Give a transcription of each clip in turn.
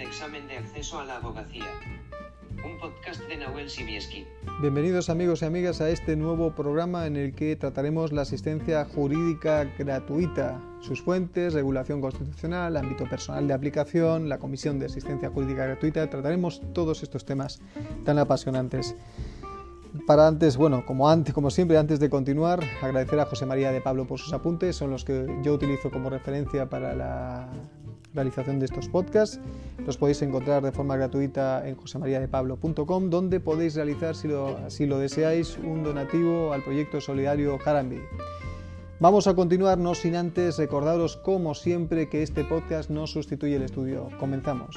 el examen de acceso a la abogacía. Un podcast de Nahuel Simieski. Bienvenidos amigos y amigas a este nuevo programa en el que trataremos la asistencia jurídica gratuita, sus fuentes, regulación constitucional, ámbito personal de aplicación, la Comisión de Asistencia Jurídica Gratuita. Trataremos todos estos temas tan apasionantes. Para antes, bueno, como antes, como siempre, antes de continuar, agradecer a José María de Pablo por sus apuntes, son los que yo utilizo como referencia para la realización de estos podcasts. Los podéis encontrar de forma gratuita en josemariadepablo.com, donde podéis realizar, si lo, así lo deseáis, un donativo al proyecto solidario Jarambi. Vamos a continuar, no sin antes recordaros, como siempre, que este podcast no sustituye el estudio. Comenzamos.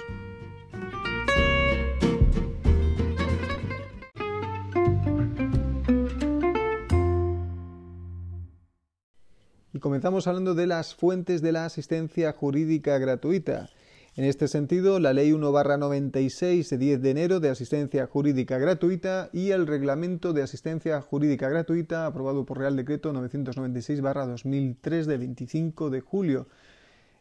Comenzamos hablando de las fuentes de la asistencia jurídica gratuita. En este sentido, la Ley 1-96 de 10 de enero de asistencia jurídica gratuita y el Reglamento de asistencia jurídica gratuita aprobado por Real Decreto 996-2003 de 25 de julio.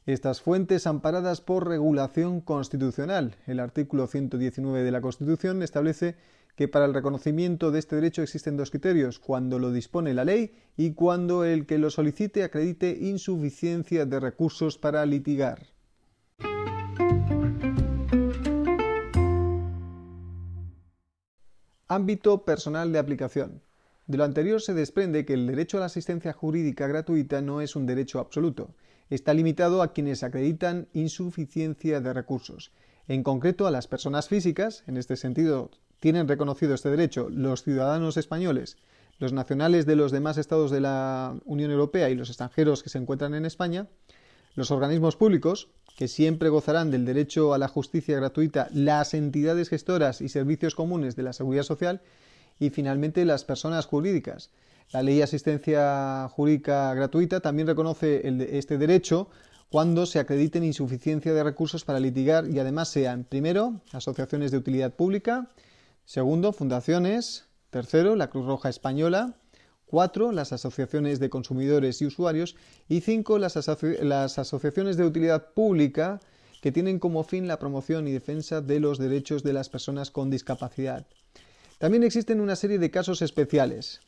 Estas fuentes amparadas por regulación constitucional. El artículo 119 de la Constitución establece que para el reconocimiento de este derecho existen dos criterios, cuando lo dispone la ley y cuando el que lo solicite acredite insuficiencia de recursos para litigar. Ámbito personal de aplicación. De lo anterior se desprende que el derecho a la asistencia jurídica gratuita no es un derecho absoluto. Está limitado a quienes acreditan insuficiencia de recursos. En concreto, a las personas físicas, en este sentido tienen reconocido este derecho los ciudadanos españoles, los nacionales de los demás estados de la Unión Europea y los extranjeros que se encuentran en España, los organismos públicos, que siempre gozarán del derecho a la justicia gratuita, las entidades gestoras y servicios comunes de la seguridad social, y finalmente las personas jurídicas. La ley de asistencia jurídica gratuita también reconoce este derecho cuando se acrediten insuficiencia de recursos para litigar y además sean, primero, asociaciones de utilidad pública, Segundo, fundaciones. Tercero, la Cruz Roja Española. Cuatro, las asociaciones de consumidores y usuarios. Y cinco, las, asociaciones de utilidad pública que tienen como fin la promoción y defensa de los derechos de las personas con discapacidad. También existen una serie de casos especiales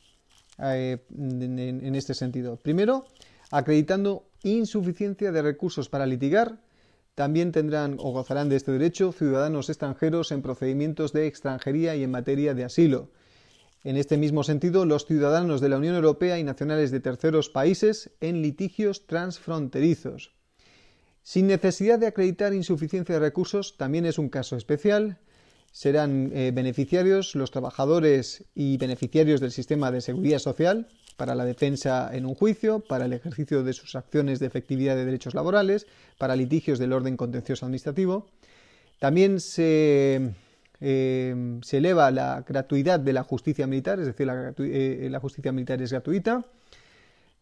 eh, en, este sentido. Primero, acreditando insuficiencia de recursos para litigar también tendrán o gozarán de este derecho ciudadanos extranjeros en procedimientos de extranjería y en materia de asilo. En este mismo sentido, los ciudadanos de la Unión Europea y nacionales de terceros países en litigios transfronterizos. Sin necesidad de acreditar insuficiencia de recursos, también es un caso especial. Serán eh, beneficiarios los trabajadores y beneficiarios del sistema de seguridad social, para la defensa en un juicio, para el ejercicio de sus acciones de efectividad de derechos laborales, para litigios del orden contencioso administrativo. También se, eh, eleva la gratuidad de la justicia militar, es decir, la, eh, justicia militar es gratuita.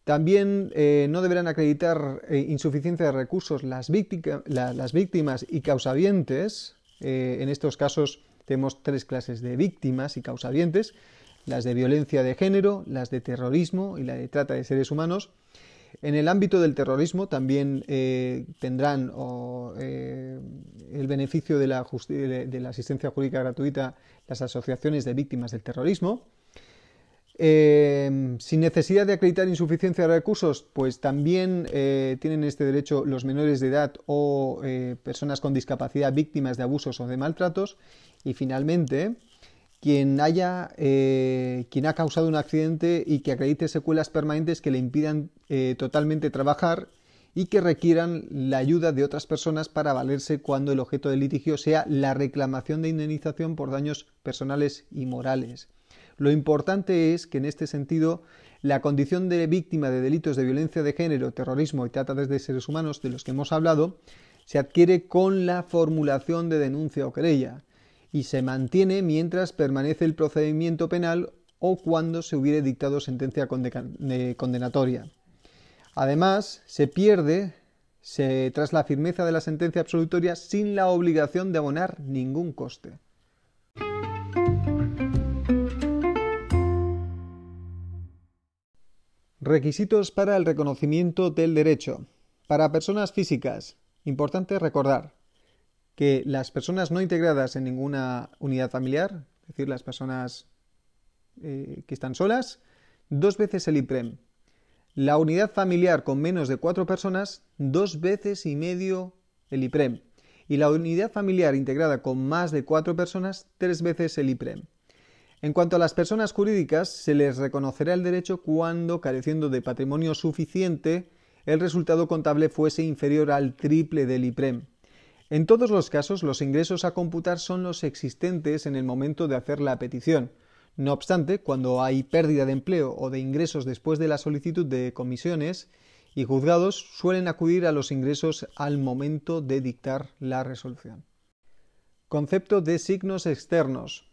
También eh, no deberán acreditar insuficiencia de recursos las, las víctimas y causavientes. en estos casos tenemos tres clases de víctimas y causavientes las de violencia de género, las de terrorismo y la de trata de seres humanos. En el ámbito del terrorismo también eh, tendrán eh, el beneficio de la, asistencia jurídica gratuita las asociaciones de víctimas del terrorismo. Eh, sin necesidad de acreditar insuficiencia de recursos, pues también tienen este derecho los menores de edad o personas con discapacidad víctimas de abusos o de maltratos. Y finalmente, quien haya eh, quien ha causado un accidente y que acredite secuelas permanentes que le impidan eh, totalmente trabajar y que requieran la ayuda de otras personas para valerse cuando el objeto del litigio sea la reclamación de indemnización por daños personales y morales. Lo importante es que en este sentido la condición de víctima de delitos de violencia de género, terrorismo y trata de seres humanos de los que hemos hablado se adquiere con la formulación de denuncia o querella y se mantiene mientras permanece el procedimiento penal o cuando se hubiere dictado sentencia condenatoria. Además, se pierde tras la firmeza de la sentencia absolutoria sin la obligación de abonar ningún coste. Requisitos para el reconocimiento del derecho. Para personas físicas, importante recordar, que las personas no integradas en ninguna unidad familiar, es decir, las personas eh, que están solas, dos veces el IPREM. La unidad familiar con menos de cuatro personas, dos veces y medio el IPREM. Y la unidad familiar integrada con más de cuatro personas, tres veces el IPREM. En cuanto a las personas jurídicas, se les reconocerá el derecho cuando, careciendo de patrimonio suficiente, el resultado contable fuese inferior al triple del IPREM. En todos los casos, los ingresos a computar son los existentes en el momento de hacer la petición. No obstante, cuando hay pérdida de empleo o de ingresos después de la solicitud de comisiones, y juzgados suelen acudir a los ingresos al momento de dictar la resolución. Concepto de signos externos.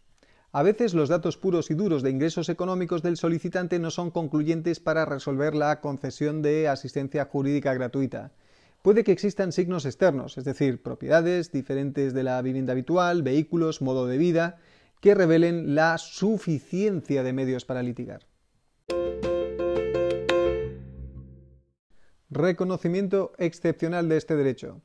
A veces los datos puros y duros de ingresos económicos del solicitante no son concluyentes para resolver la concesión de asistencia jurídica gratuita. Puede que existan signos externos, es decir, propiedades diferentes de la vivienda habitual, vehículos, modo de vida, que revelen la suficiencia de medios para litigar. Reconocimiento excepcional de este derecho.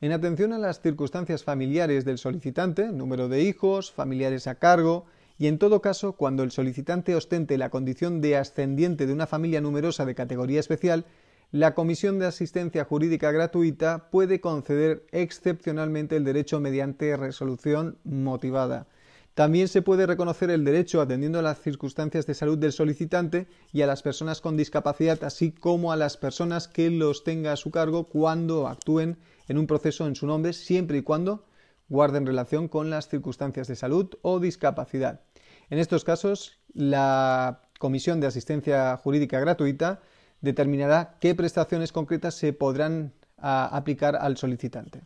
En atención a las circunstancias familiares del solicitante, número de hijos, familiares a cargo, y en todo caso, cuando el solicitante ostente la condición de ascendiente de una familia numerosa de categoría especial, la Comisión de Asistencia Jurídica Gratuita puede conceder excepcionalmente el derecho mediante resolución motivada. También se puede reconocer el derecho atendiendo a las circunstancias de salud del solicitante y a las personas con discapacidad, así como a las personas que los tenga a su cargo cuando actúen en un proceso en su nombre siempre y cuando guarden relación con las circunstancias de salud o discapacidad. En estos casos, la Comisión de Asistencia Jurídica Gratuita determinará qué prestaciones concretas se podrán aplicar al solicitante.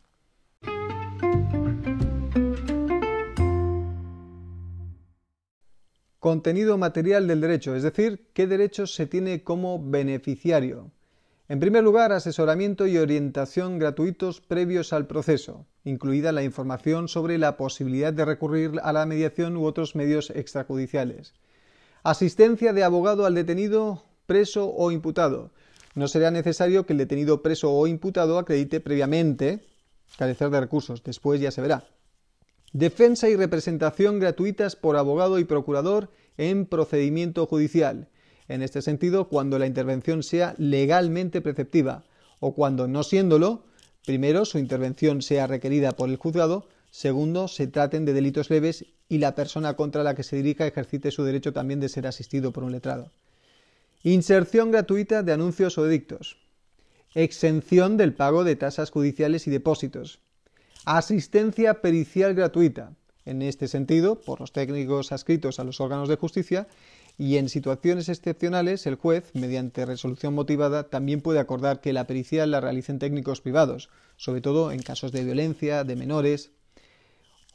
Contenido material del derecho, es decir, qué derechos se tiene como beneficiario. En primer lugar, asesoramiento y orientación gratuitos previos al proceso, incluida la información sobre la posibilidad de recurrir a la mediación u otros medios extrajudiciales. Asistencia de abogado al detenido, preso o imputado. No será necesario que el detenido preso o imputado acredite previamente carecer de recursos, después ya se verá. Defensa y representación gratuitas por abogado y procurador en procedimiento judicial en este sentido, cuando la intervención sea legalmente preceptiva o cuando no siéndolo, primero su intervención sea requerida por el juzgado, segundo se traten de delitos leves y la persona contra la que se dirija ejercite su derecho también de ser asistido por un letrado. Inserción gratuita de anuncios o edictos. Exención del pago de tasas judiciales y depósitos. Asistencia pericial gratuita. En este sentido, por los técnicos adscritos a los órganos de justicia, y en situaciones excepcionales el juez, mediante resolución motivada, también puede acordar que la pericia la realicen técnicos privados, sobre todo en casos de violencia, de menores.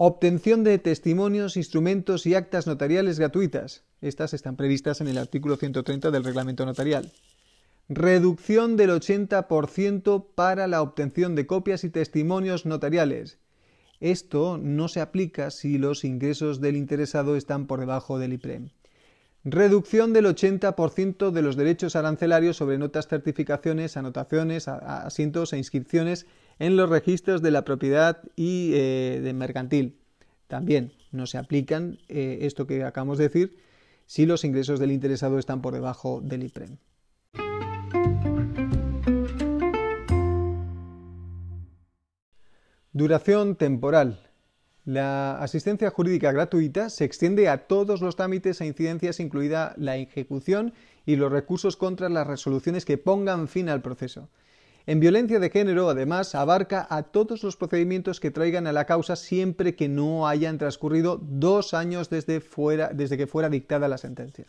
Obtención de testimonios, instrumentos y actas notariales gratuitas. Estas están previstas en el artículo 130 del reglamento notarial. Reducción del 80% para la obtención de copias y testimonios notariales. Esto no se aplica si los ingresos del interesado están por debajo del IPREM. Reducción del 80% de los derechos arancelarios sobre notas, certificaciones, anotaciones, asientos e inscripciones en los registros de la propiedad y eh, de mercantil. También no se aplican eh, esto que acabamos de decir si los ingresos del interesado están por debajo del IPREM. Duración temporal. La asistencia jurídica gratuita se extiende a todos los trámites e incidencias, incluida la ejecución y los recursos contra las resoluciones que pongan fin al proceso. En violencia de género, además, abarca a todos los procedimientos que traigan a la causa siempre que no hayan transcurrido dos años desde, desde que fuera dictada la sentencia.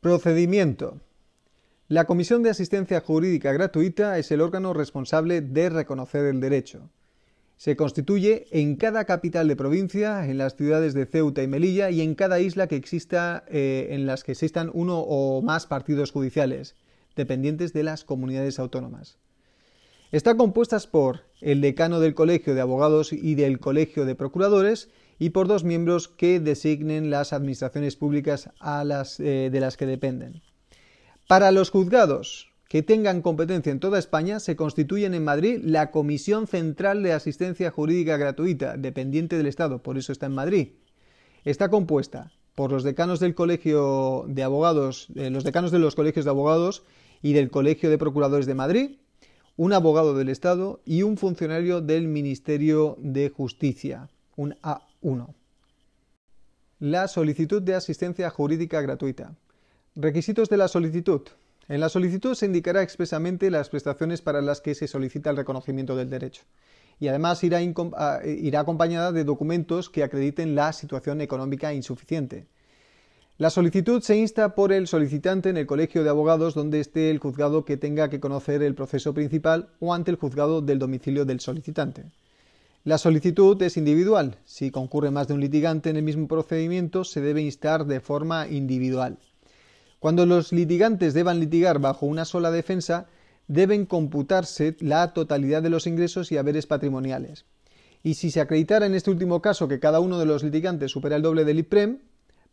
Procedimiento. La Comisión de Asistencia Jurídica Gratuita es el órgano responsable de reconocer el derecho. Se constituye en cada capital de provincia, en las ciudades de Ceuta y Melilla y en cada isla que exista eh, en las que existan uno o más partidos judiciales, dependientes de las comunidades autónomas. Está compuesta por el decano del Colegio de Abogados y del Colegio de Procuradores y por dos miembros que designen las administraciones públicas a las, eh, de las que dependen. Para los juzgados, que tengan competencia en toda España se constituyen en Madrid la Comisión Central de Asistencia Jurídica Gratuita, dependiente del Estado, por eso está en Madrid. Está compuesta por los decanos del Colegio de Abogados, eh, los decanos de los colegios de abogados y del Colegio de Procuradores de Madrid, un abogado del Estado y un funcionario del Ministerio de Justicia, un A1. La solicitud de asistencia jurídica gratuita. Requisitos de la solicitud. En la solicitud se indicará expresamente las prestaciones para las que se solicita el reconocimiento del derecho y además irá, ah, irá, acompañada de documentos que acrediten la situación económica insuficiente. La solicitud se insta por el solicitante en el colegio de abogados donde esté el juzgado que tenga que conocer el proceso principal o ante el juzgado del domicilio del solicitante. La solicitud es individual. Si concurre más de un litigante en el mismo procedimiento, se debe instar de forma individual. Cuando los litigantes deban litigar bajo una sola defensa, deben computarse la totalidad de los ingresos y haberes patrimoniales. Y si se acreditara en este último caso que cada uno de los litigantes supera el doble del IPREM,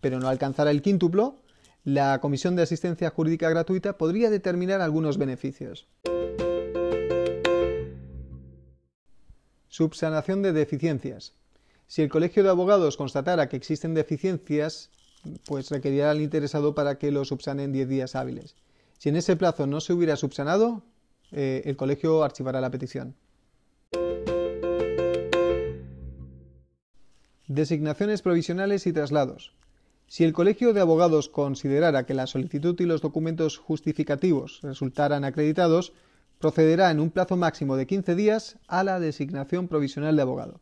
pero no alcanzara el quíntuplo, la Comisión de Asistencia Jurídica Gratuita podría determinar algunos beneficios. Subsanación de deficiencias. Si el Colegio de Abogados constatara que existen deficiencias, pues requerirá al interesado para que lo subsane en 10 días hábiles. Si en ese plazo no se hubiera subsanado, eh, el colegio archivará la petición. Designaciones provisionales y traslados. Si el Colegio de Abogados considerara que la solicitud y los documentos justificativos resultaran acreditados, procederá en un plazo máximo de 15 días a la designación provisional de abogado.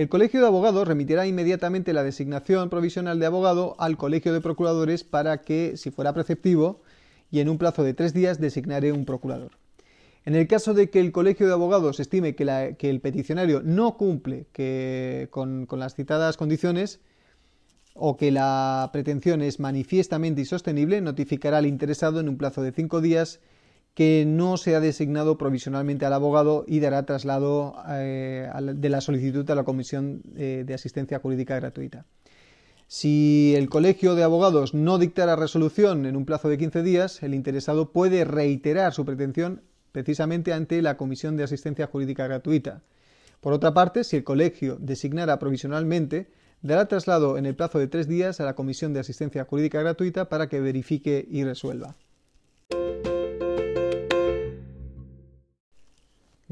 El Colegio de Abogados remitirá inmediatamente la designación provisional de abogado al Colegio de Procuradores para que, si fuera preceptivo, y en un plazo de tres días designaré un procurador. En el caso de que el Colegio de Abogados estime que, el peticionario no cumple con, con las citadas condiciones, o que la pretensión es manifiestamente insostenible, notificará al interesado en un plazo de cinco días que no se ha designado provisionalmente al abogado y dará traslado eh, de la solicitud a la Comisión eh, de Asistencia Jurídica Gratuita. Si el Colegio de Abogados no dictara resolución en un plazo de 15 días, el interesado puede reiterar su pretensión precisamente ante la Comisión de Asistencia Jurídica Gratuita. Por otra parte, si el Colegio designara provisionalmente, dará traslado en el plazo de tres días a la Comisión de Asistencia Jurídica Gratuita para que verifique y resuelva.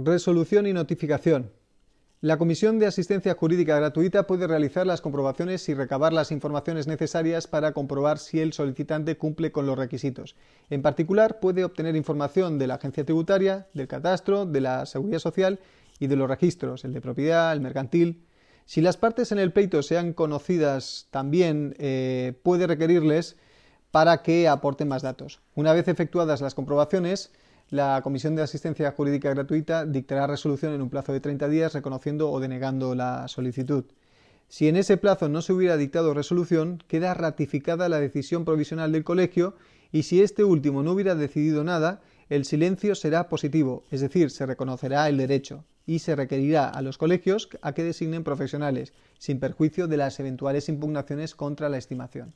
Resolución y notificación. La Comisión de Asistencia Jurídica Gratuita puede realizar las comprobaciones y recabar las informaciones necesarias para comprobar si el solicitante cumple con los requisitos. En particular, puede obtener información de la agencia tributaria, del catastro, de la seguridad social y de los registros, el de propiedad, el mercantil. Si las partes en el pleito sean conocidas también, eh, puede requerirles para que aporten más datos. Una vez efectuadas las comprobaciones, la Comisión de Asistencia Jurídica Gratuita dictará resolución en un plazo de 30 días reconociendo o denegando la solicitud. Si en ese plazo no se hubiera dictado resolución, queda ratificada la decisión provisional del colegio y si este último no hubiera decidido nada, el silencio será positivo, es decir, se reconocerá el derecho y se requerirá a los colegios a que designen profesionales, sin perjuicio de las eventuales impugnaciones contra la estimación.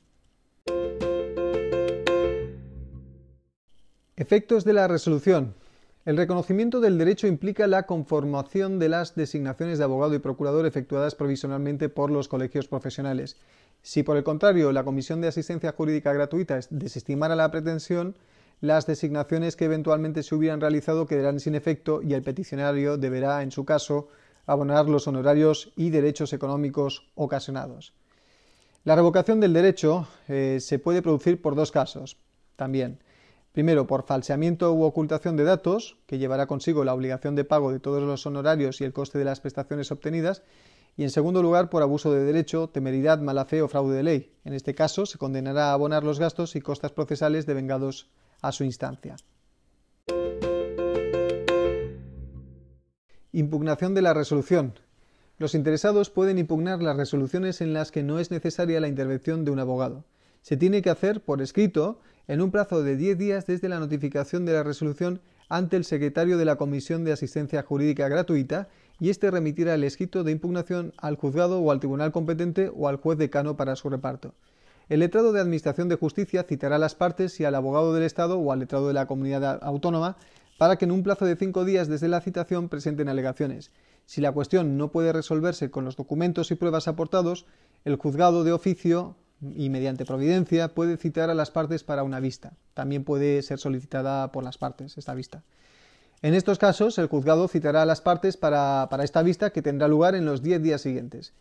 Efectos de la resolución. El reconocimiento del derecho implica la conformación de las designaciones de abogado y procurador efectuadas provisionalmente por los colegios profesionales. Si por el contrario la Comisión de Asistencia Jurídica Gratuita desestimara la pretensión, las designaciones que eventualmente se hubieran realizado quedarán sin efecto y el peticionario deberá, en su caso, abonar los honorarios y derechos económicos ocasionados. La revocación del derecho eh, se puede producir por dos casos también. Primero, por falseamiento u ocultación de datos, que llevará consigo la obligación de pago de todos los honorarios y el coste de las prestaciones obtenidas. Y en segundo lugar, por abuso de derecho, temeridad, mala fe o fraude de ley. En este caso, se condenará a abonar los gastos y costas procesales devengados a su instancia. Impugnación de la resolución. Los interesados pueden impugnar las resoluciones en las que no es necesaria la intervención de un abogado. Se tiene que hacer por escrito en un plazo de 10 días desde la notificación de la resolución ante el secretario de la Comisión de Asistencia Jurídica Gratuita y éste remitirá el escrito de impugnación al juzgado o al tribunal competente o al juez decano para su reparto. El letrado de Administración de Justicia citará a las partes y al abogado del Estado o al letrado de la comunidad autónoma para que en un plazo de cinco días desde la citación presenten alegaciones. Si la cuestión no puede resolverse con los documentos y pruebas aportados, el juzgado de oficio y mediante providencia puede citar a las partes para una vista. También puede ser solicitada por las partes esta vista. En estos casos, el juzgado citará a las partes para, esta vista que tendrá lugar en los diez días siguientes.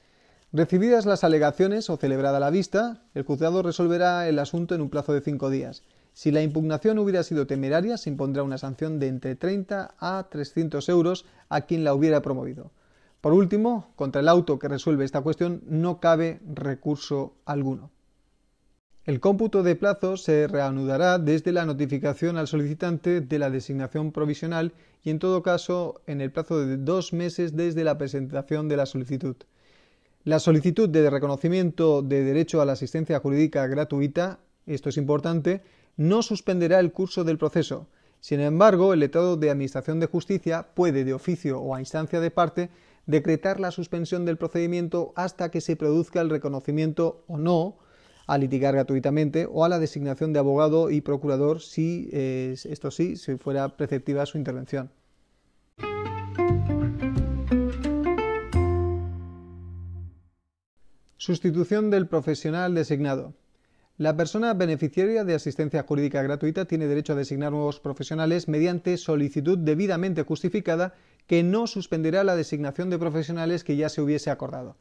Recibidas las alegaciones o celebrada la vista, el juzgado resolverá el asunto en un plazo de cinco días. Si la impugnación hubiera sido temeraria, se impondrá una sanción de entre 30 a 300 euros a quien la hubiera promovido. Por último, contra el auto que resuelve esta cuestión no cabe recurso alguno. El cómputo de plazo se reanudará desde la notificación al solicitante de la designación provisional y en todo caso en el plazo de dos meses desde la presentación de la solicitud. La solicitud de reconocimiento de derecho a la asistencia jurídica gratuita, esto es importante, no suspenderá el curso del proceso. Sin embargo, el letrado de Administración de Justicia puede, de oficio o a instancia de parte, decretar la suspensión del procedimiento hasta que se produzca el reconocimiento o no a litigar gratuitamente o a la designación de abogado y procurador si, esto sí, fuera preceptiva su intervención. Sustitución del profesional designado. La persona beneficiaria de asistencia jurídica gratuita tiene derecho a designar nuevos profesionales mediante solicitud debidamente justificada que no suspenderá la designación de profesionales que ya se hubiese acordado.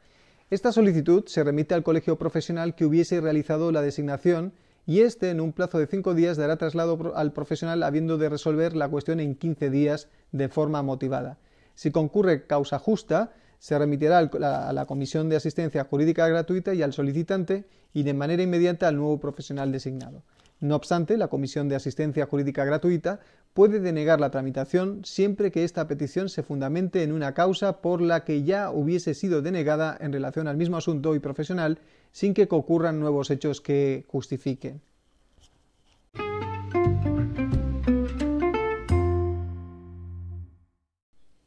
Esta solicitud se remite al colegio profesional que hubiese realizado la designación y éste, en un plazo de cinco días, dará traslado al profesional habiendo de resolver la cuestión en 15 días de forma motivada. Si concurre causa justa, se remitirá a la Comisión de Asistencia Jurídica Gratuita y al solicitante y de manera inmediata al nuevo profesional designado. No obstante, la Comisión de Asistencia Jurídica Gratuita puede denegar la tramitación siempre que esta petición se fundamente en una causa por la que ya hubiese sido denegada en relación al mismo asunto y profesional sin que ocurran nuevos hechos que justifiquen.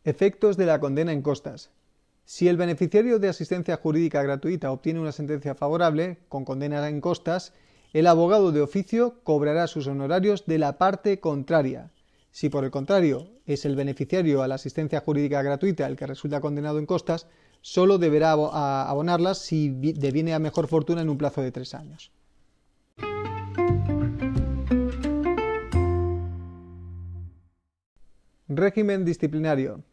Efectos de la condena en costas. Si el beneficiario de asistencia jurídica gratuita obtiene una sentencia favorable, con condena en costas, el abogado de oficio cobrará sus honorarios de la parte contraria. Si por el contrario es el beneficiario a la asistencia jurídica gratuita el que resulta condenado en costas, solo deberá abonarlas si deviene a mejor fortuna en un plazo de tres años. Régimen disciplinario.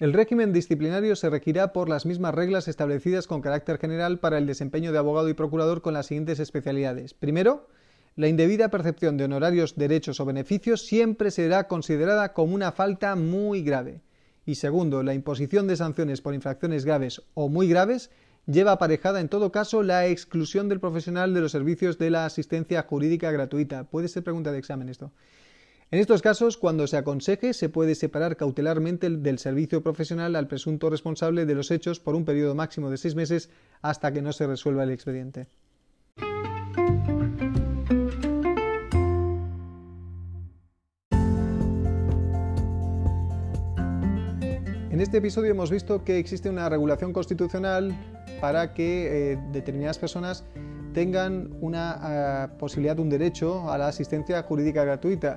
El régimen disciplinario se regirá por las mismas reglas establecidas con carácter general para el desempeño de abogado y procurador con las siguientes especialidades. Primero, la indebida percepción de honorarios, derechos o beneficios siempre será considerada como una falta muy grave. Y segundo, la imposición de sanciones por infracciones graves o muy graves lleva aparejada en todo caso la exclusión del profesional de los servicios de la asistencia jurídica gratuita. Puede ser pregunta de examen esto. En estos casos, cuando se aconseje, se puede separar cautelarmente del servicio profesional al presunto responsable de los hechos por un periodo máximo de seis meses hasta que no se resuelva el expediente. En este episodio hemos visto que existe una regulación constitucional para que eh, determinadas personas tengan una ah, posibilidad, un derecho a la asistencia jurídica gratuita.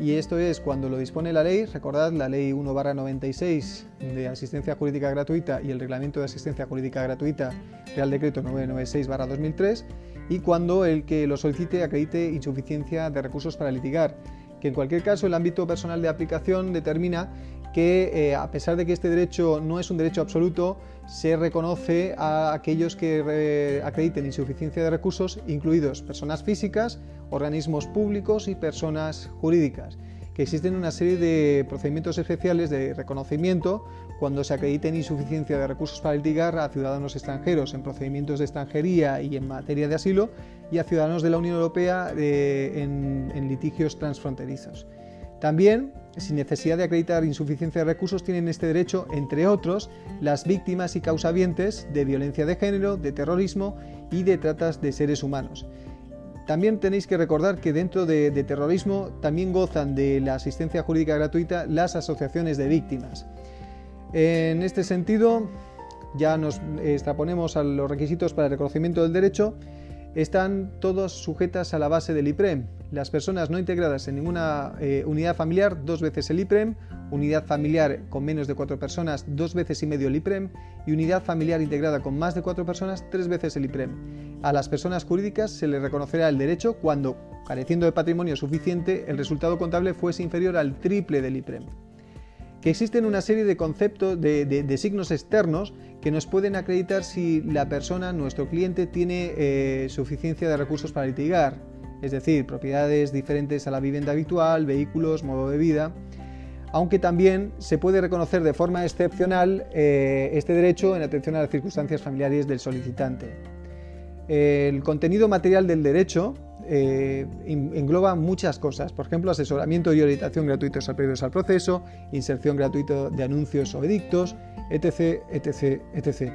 Y esto es cuando lo dispone la ley, recordad la ley 1-96 de asistencia jurídica gratuita y el reglamento de asistencia jurídica gratuita, Real Decreto 996-2003, y cuando el que lo solicite acredite insuficiencia de recursos para litigar, que en cualquier caso el ámbito personal de aplicación determina que eh, a pesar de que este derecho no es un derecho absoluto, se reconoce a aquellos que eh, acrediten insuficiencia de recursos, incluidos personas físicas, organismos públicos y personas jurídicas, que existen una serie de procedimientos especiales de reconocimiento cuando se acrediten insuficiencia de recursos para litigar a ciudadanos extranjeros en procedimientos de extranjería y en materia de asilo y a ciudadanos de la Unión Europea eh, en litigios transfronterizos. También, sin necesidad de acreditar insuficiencia de recursos, tienen este derecho, entre otros, las víctimas y causavientes de violencia de género, de terrorismo y de tratas de seres humanos. También tenéis que recordar que dentro de, terrorismo también gozan de la asistencia jurídica gratuita las asociaciones de víctimas. En este sentido, ya nos extraponemos a los requisitos para el reconocimiento del derecho están todas sujetas a la base del IPREM. Las personas no integradas en ninguna eh, unidad familiar, dos veces el IPREM, unidad familiar con menos de cuatro personas, dos veces y medio el IPREM, y unidad familiar integrada con más de cuatro personas, tres veces el IPREM. A las personas jurídicas se les reconocerá el derecho cuando, careciendo de patrimonio suficiente, el resultado contable fuese inferior al triple del IPREM que existen una serie de conceptos, de, signos externos que nos pueden acreditar si la persona, nuestro cliente, tiene eh, suficiencia de recursos para litigar, es decir, propiedades diferentes a la vivienda habitual, vehículos, modo de vida, aunque también se puede reconocer de forma excepcional eh, este derecho en atención a las circunstancias familiares del solicitante. El contenido material del derecho eh, engloba muchas cosas, por ejemplo, asesoramiento y orientación gratuitos previos al proceso, inserción gratuita de anuncios o edictos, etc, etc, etc.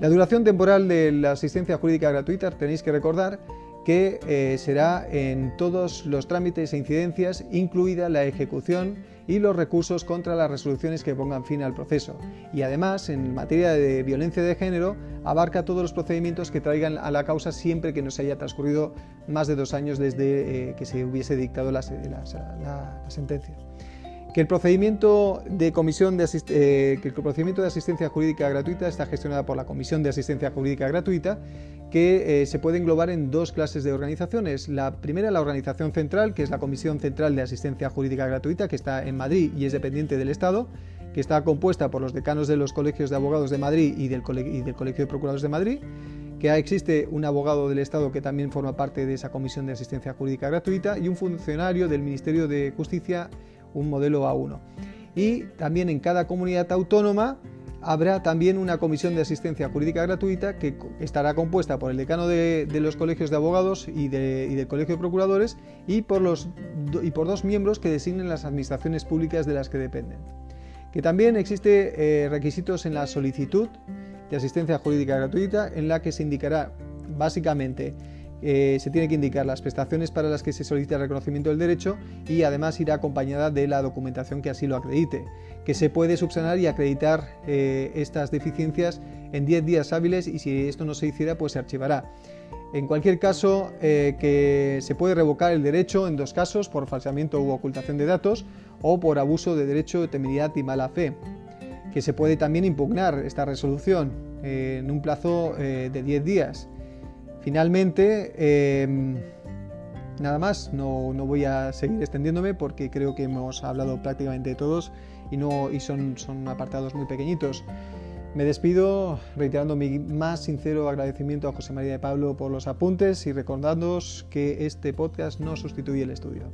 La duración temporal de la asistencia jurídica gratuita tenéis que recordar que eh, será en todos los trámites e incidencias, incluida la ejecución y los recursos contra las resoluciones que pongan fin al proceso. Y además, en materia de violencia de género, abarca todos los procedimientos que traigan a la causa siempre que no se haya transcurrido más de dos años desde eh, que se hubiese dictado la sentencia que el procedimiento de comisión de eh, que el procedimiento de asistencia jurídica gratuita está gestionada por la Comisión de Asistencia Jurídica Gratuita, que eh, se puede englobar en dos clases de organizaciones. La primera, la organización central, que es la Comisión Central de Asistencia Jurídica Gratuita, que está en Madrid y es dependiente del Estado, que está compuesta por los decanos de los colegios de abogados de Madrid y del, y del Colegio de Procuradores de Madrid que existe un abogado del Estado que también forma parte de esa Comisión de Asistencia Jurídica Gratuita y un funcionario del Ministerio de Justicia un modelo A1. Y también en cada comunidad autónoma habrá también una comisión de asistencia jurídica gratuita que estará compuesta por el decano de, los colegios de abogados y, del colegio de procuradores y por, los, y por dos miembros que designen las administraciones públicas de las que dependen. Que también existe eh, requisitos en la solicitud de asistencia jurídica gratuita en la que se indicará básicamente eh, se tiene que indicar las prestaciones para las que se solicita el reconocimiento del derecho y además irá acompañada de la documentación que así lo acredite, que se puede subsanar y acreditar eh, estas deficiencias en 10 días hábiles y si esto no se hiciera pues se archivará. En cualquier caso, eh, que se puede revocar el derecho en dos casos, por falseamiento u ocultación de datos o por abuso de derecho, temeridad y mala fe. Que se puede también impugnar esta resolución en un plazo de 10 días Finalmente, em, nada más, no, no, voy a seguir extendiéndome porque creo que hemos hablado prácticamente de todos y, no, y son, son apartados muy pequeñitos. Me despido reiterando mi más sincero agradecimiento a José María de Pablo por los apuntes y recordándoos que este podcast no sustituye el estudio.